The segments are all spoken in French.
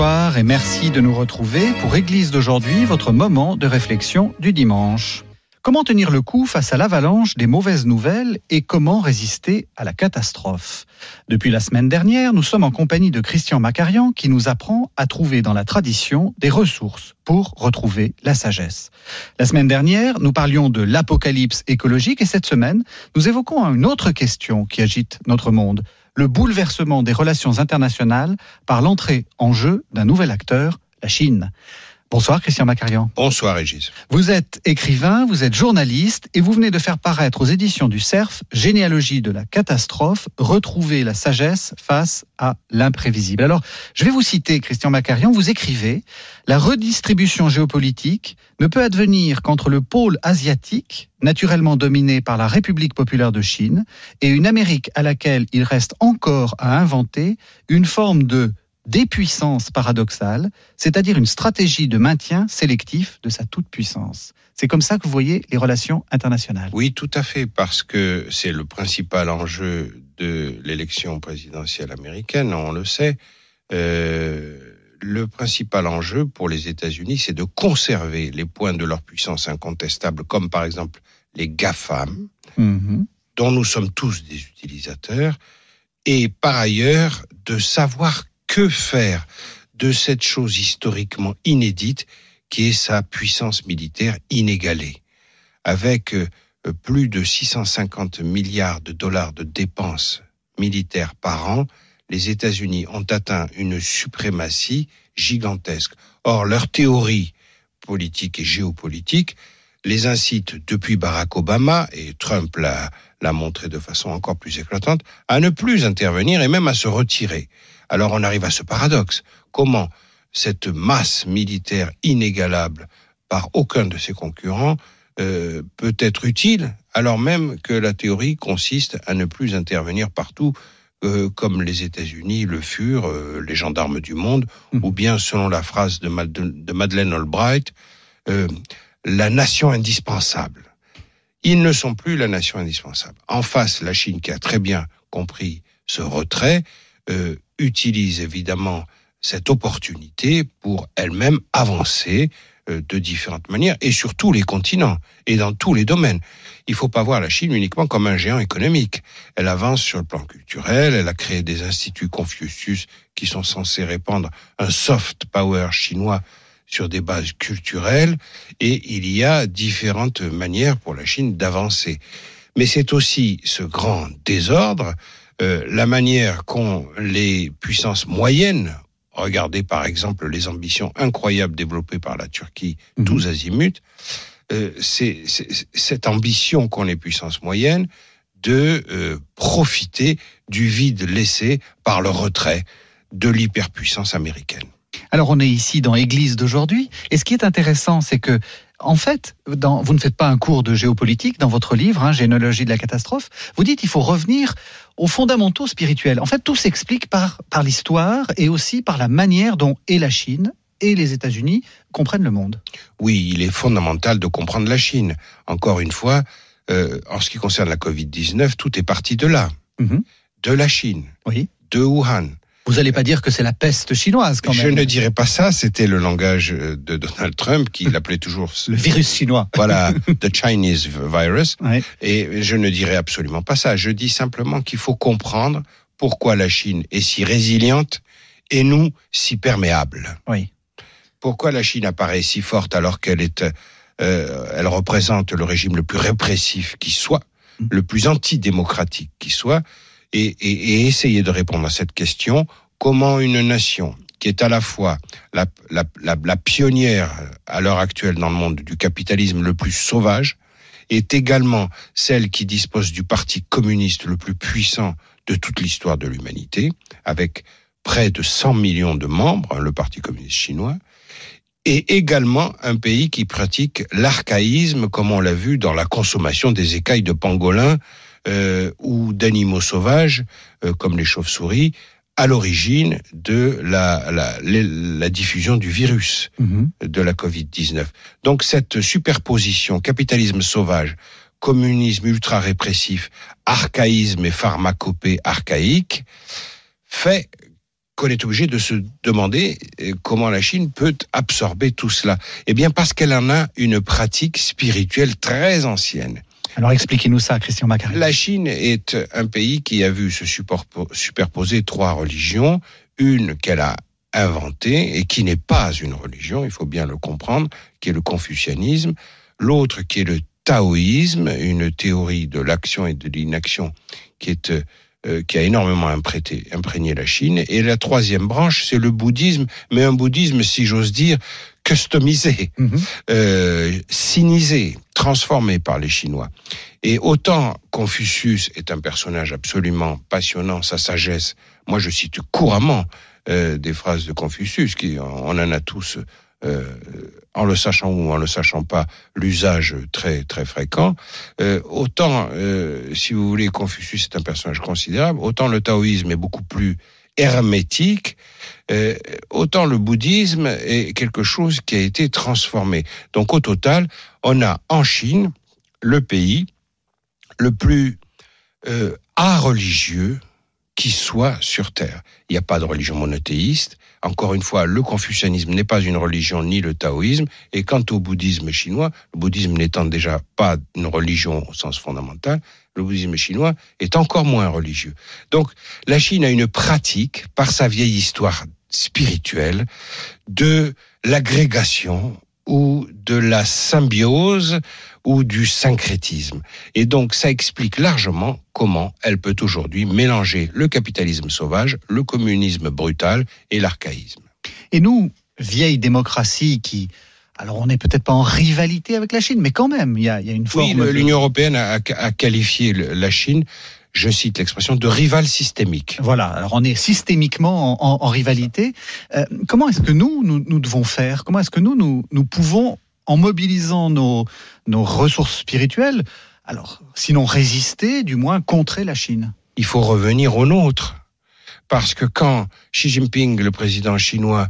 Bonsoir et merci de nous retrouver pour Église d'aujourd'hui, votre moment de réflexion du dimanche. Comment tenir le coup face à l'avalanche des mauvaises nouvelles et comment résister à la catastrophe? Depuis la semaine dernière, nous sommes en compagnie de Christian Macarian qui nous apprend à trouver dans la tradition des ressources pour retrouver la sagesse. La semaine dernière, nous parlions de l'apocalypse écologique et cette semaine, nous évoquons une autre question qui agite notre monde, le bouleversement des relations internationales par l'entrée en jeu d'un nouvel acteur, la Chine. Bonsoir Christian Macarian. Bonsoir Régis. Vous êtes écrivain, vous êtes journaliste et vous venez de faire paraître aux éditions du CERF Généalogie de la catastrophe, retrouver la sagesse face à l'imprévisible. Alors, je vais vous citer Christian Macarian, vous écrivez La redistribution géopolitique ne peut advenir qu'entre le pôle asiatique, naturellement dominé par la République populaire de Chine, et une Amérique à laquelle il reste encore à inventer une forme de dépuissance paradoxale, c'est-à-dire une stratégie de maintien sélectif de sa toute-puissance. C'est comme ça que vous voyez les relations internationales. Oui, tout à fait, parce que c'est le principal enjeu de l'élection présidentielle américaine, on le sait. Euh, le principal enjeu pour les États-Unis, c'est de conserver les points de leur puissance incontestable, comme par exemple les GAFAM, mmh. dont nous sommes tous des utilisateurs, et par ailleurs de savoir que faire de cette chose historiquement inédite qui est sa puissance militaire inégalée, avec euh, plus de 650 milliards de dollars de dépenses militaires par an, les États-Unis ont atteint une suprématie gigantesque. Or, leur théorie politique et géopolitique les incite depuis Barack Obama, et Trump l'a montré de façon encore plus éclatante, à ne plus intervenir et même à se retirer. Alors on arrive à ce paradoxe. Comment cette masse militaire inégalable par aucun de ses concurrents euh, peut être utile alors même que la théorie consiste à ne plus intervenir partout euh, comme les États-Unis le furent, euh, les gendarmes du monde, mmh. ou bien selon la phrase de, de Madeleine Albright, la nation indispensable. Ils ne sont plus la nation indispensable. En face, la Chine qui a très bien compris ce retrait, euh, utilise évidemment cette opportunité pour elle-même avancer euh, de différentes manières et sur tous les continents et dans tous les domaines. Il ne faut pas voir la Chine uniquement comme un géant économique. Elle avance sur le plan culturel, elle a créé des instituts Confucius qui sont censés répandre un soft power chinois sur des bases culturelles et il y a différentes manières pour la Chine d'avancer. Mais c'est aussi ce grand désordre euh, la manière qu'ont les puissances moyennes, regardez par exemple les ambitions incroyables développées par la Turquie, mmh. tous azimuts, euh, c'est cette ambition qu'ont les puissances moyennes de euh, profiter du vide laissé par le retrait de l'hyperpuissance américaine. Alors on est ici dans Église d'aujourd'hui, et ce qui est intéressant, c'est que en fait, dans, vous ne faites pas un cours de géopolitique dans votre livre, hein, Généalogie de la catastrophe. Vous dites qu'il faut revenir aux fondamentaux spirituels. En fait, tout s'explique par, par l'histoire et aussi par la manière dont et la Chine et les États-Unis comprennent le monde. Oui, il est fondamental de comprendre la Chine. Encore une fois, euh, en ce qui concerne la Covid-19, tout est parti de là, mm-hmm. de la Chine, oui. de Wuhan. Vous n'allez pas dire que c'est la peste chinoise quand même. Je ne dirais pas ça, c'était le langage de Donald Trump qui l'appelait toujours le virus chinois. Voilà, the Chinese virus. Et je ne dirais absolument pas ça. Je dis simplement qu'il faut comprendre pourquoi la Chine est si résiliente et nous si perméables. Oui. Pourquoi la Chine apparaît si forte alors qu'elle est, euh, elle représente le régime le plus répressif qui soit, mm. le plus antidémocratique qui soit et, et, et, essayer de répondre à cette question. Comment une nation qui est à la fois la, la, la, la pionnière à l'heure actuelle dans le monde du capitalisme le plus sauvage, est également celle qui dispose du parti communiste le plus puissant de toute l'histoire de l'humanité, avec près de 100 millions de membres, le Parti communiste chinois, et également un pays qui pratique l'archaïsme, comme on l'a vu dans la consommation des écailles de pangolin euh, ou d'animaux sauvages, euh, comme les chauves-souris, à l'origine de la, la, la, diffusion du virus Mhm. de la Covid-19. Donc cette superposition capitalisme sauvage, communisme ultra répressif, archaïsme et pharmacopée archaïque fait qu'on est obligé de se demander euh, comment la Chine peut absorber tout cela. Eh bien parce qu'elle en a une pratique spirituelle très ancienne. Alors expliquez-nous ça, Christian Macari. La Chine est un pays qui a vu se superpo- superposer trois religions, une qu'elle a inventée et qui n'est pas une religion, il faut bien le comprendre, qui est le confucianisme, l'autre qui est le taoïsme, une théorie de l'action et de l'inaction qui est euh, qui a énormément imprégné, imprégné la Chine, et la troisième branche, c'est le bouddhisme, mais un bouddhisme, si j'ose dire, customisé, Mhm. euh, sinisé, transformé par les Chinois. Et autant Confucius est un personnage absolument passionnant, sa sagesse, moi je cite couramment euh, des phrases de Confucius, qui on en a tous, euh, en le sachant ou en le sachant pas, l'usage très très fréquent. Euh, autant, euh, si vous voulez, Confucius est un personnage considérable, autant le taoïsme est beaucoup plus hermétique, autant le bouddhisme est quelque chose qui a été transformé. Donc au total, on a en Chine le pays le plus euh, religieux qui soit sur Terre. Il n'y a pas de religion monothéiste. Encore une fois, le confucianisme n'est pas une religion ni le taoïsme. Et quant au bouddhisme chinois, le bouddhisme n'étant déjà pas une religion au sens fondamental, le bouddhisme chinois est encore moins religieux. Donc la Chine a une pratique, par sa vieille histoire spirituelle, de l'agrégation ou de la symbiose ou du syncrétisme. Et donc ça explique largement comment elle peut aujourd'hui mélanger le capitalisme sauvage, le communisme brutal et l'archaïsme. Et nous, vieille démocratie qui... Alors on n'est peut-être pas en rivalité avec la Chine, mais quand même, il y a, il y a une Oui, forme... de- l'Union européenne a, a qualifié la Chine, je cite l'expression, de rival systémique. Voilà, alors on est systémiquement en, en- en rivalité. Euh, comment est-ce que nous, nous, nous devons faire? Comment est-ce que nous, nous, nous pouvons, en mobilisant nos, nos ressources spirituelles, alors sinon résister, du moins contrer la Chine? Il faut revenir au nôtre. Parce que quand Xi Jinping, le président chinois,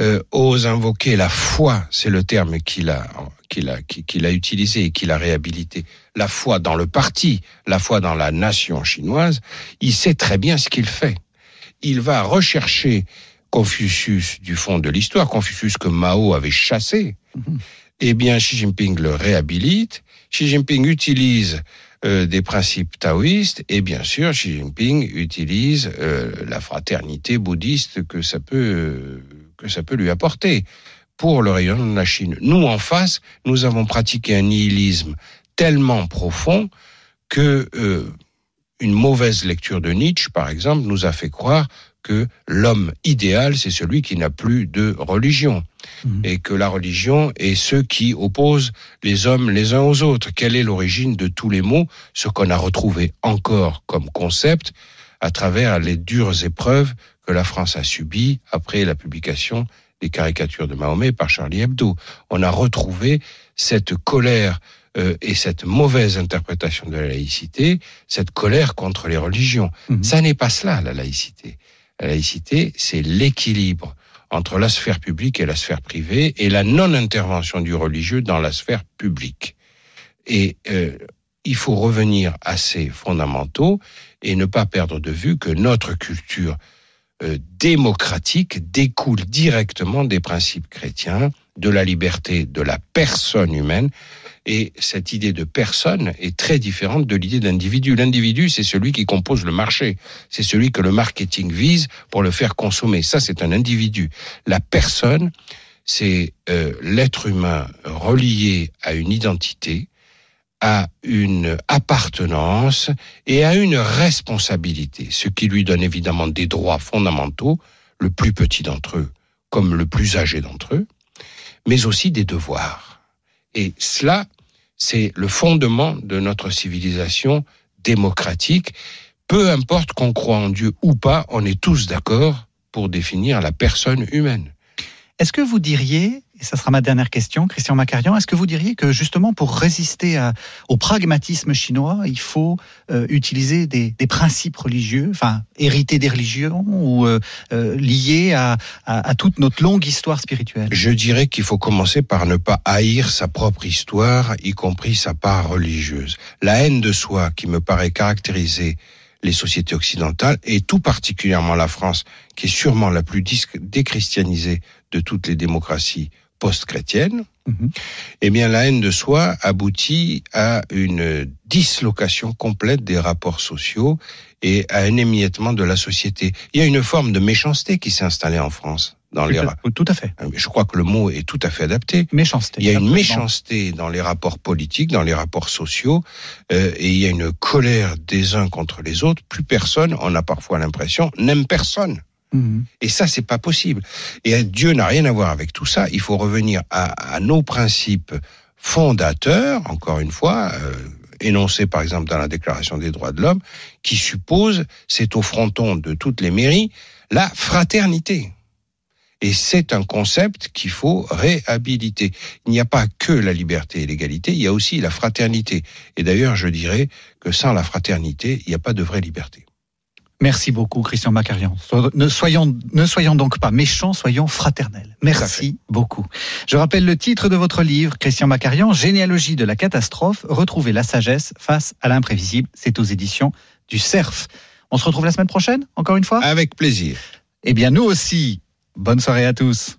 euh, ose invoquer la foi, c'est le terme qu'il a, qu'il a, qu'il a utilisé et qu'il a réhabilité, la foi dans le parti, la foi dans la nation chinoise, il sait très bien ce qu'il fait. Il va rechercher Confucius du fond de l'histoire, Confucius que Mao avait chassé. Mhm. Eh bien, Xi Jinping le réhabilite. Xi Jinping utilise euh, des principes taoïstes et bien sûr Xi Jinping utilise euh, la fraternité bouddhiste que ça peut euh, que ça peut lui apporter pour le rayonnement de la Chine. Nous en face, nous avons pratiqué un nihilisme tellement profond que euh, une mauvaise lecture de Nietzsche, par exemple, nous a fait croire que l'homme idéal, c'est celui qui n'a plus de religion Mhm. et que la religion est ceux qui opposent les hommes les uns aux autres. Quelle est l'origine de tous les maux? Ce qu'on a retrouvé encore comme concept à travers les dures épreuves que la France a subies après la publication des caricatures de Mahomet par Charlie Hebdo. On a retrouvé cette colère euh, et cette mauvaise interprétation de la laïcité, cette colère contre les religions. Mhm. Ça n'est pas cela, la laïcité. La laïcité, c'est l'équilibre entre la sphère publique et la sphère privée et la non-intervention du religieux dans la sphère publique. Et euh, il faut revenir à ces fondamentaux et ne pas perdre de vue que notre culture euh, démocratique découle directement des principes chrétiens, de la liberté de la personne humaine. Et cette idée de personne est très différente de l'idée d'individu. L'individu, c'est celui qui compose le marché. C'est celui que le marketing vise pour le faire consommer. Ça, c'est un individu. La personne, c'est euh, l'être humain relié à une identité, à une appartenance et à une responsabilité, ce qui lui donne évidemment des droits fondamentaux, le plus petit d'entre eux comme le plus âgé d'entre eux, mais aussi des devoirs. Et cela, c'est le fondement de notre civilisation démocratique. Peu importe qu'on croit en Dieu ou pas, on est tous d'accord pour définir la personne humaine. Est-ce que vous diriez, et ça sera ma dernière question, Christian Macarian, est-ce que vous diriez que justement pour résister au pragmatisme chinois, il faut euh, utiliser des, principes religieux, enfin hérités des religions ou euh, euh, liés à, à, toute notre longue histoire spirituelle? Je dirais qu'il faut commencer par ne pas haïr sa propre histoire, y compris sa part religieuse. La haine de soi qui me paraît caractériser les sociétés occidentales, et tout particulièrement la France, qui est sûrement la plus déchristianisée de toutes les démocraties post-chrétiennes, mhm. eh bien la haine de soi aboutit à une dislocation complète des rapports sociaux et à un émiettement de la société. Il y a une forme de méchanceté qui s'est installée en France dans les tout à fait. Je crois que le mot est tout à fait adapté. Méchanceté. Il y a une méchanceté dans les rapports politiques, dans les rapports sociaux, euh, et il y a une colère des uns contre les autres. Plus personne, on a parfois l'impression, n'aime personne. Mhm. Et ça, c'est pas possible. Et Dieu n'a rien à voir avec tout ça. Il faut revenir à, nos principes fondateurs, encore une fois, euh, énoncés par exemple dans la Déclaration des droits de l'homme, qui suppose, c'est au fronton de toutes les mairies, la fraternité. Et c'est un concept qu'il faut réhabiliter. Il n'y a pas que la liberté et l'égalité, il y a aussi la fraternité. Et d'ailleurs, je dirais que sans la fraternité, il n'y a pas de vraie liberté. Merci beaucoup, Christian Macarian. Ne soyons, ne soyons donc pas méchants, soyons fraternels. Merci beaucoup. Je rappelle le titre de votre livre, Christian Macarian, Généalogie de la catastrophe, retrouver la sagesse face à l'imprévisible. C'est aux éditions du CERF. On se retrouve la semaine prochaine, encore une fois? Avec plaisir. Eh bien, nous aussi, Bonne soirée à tous.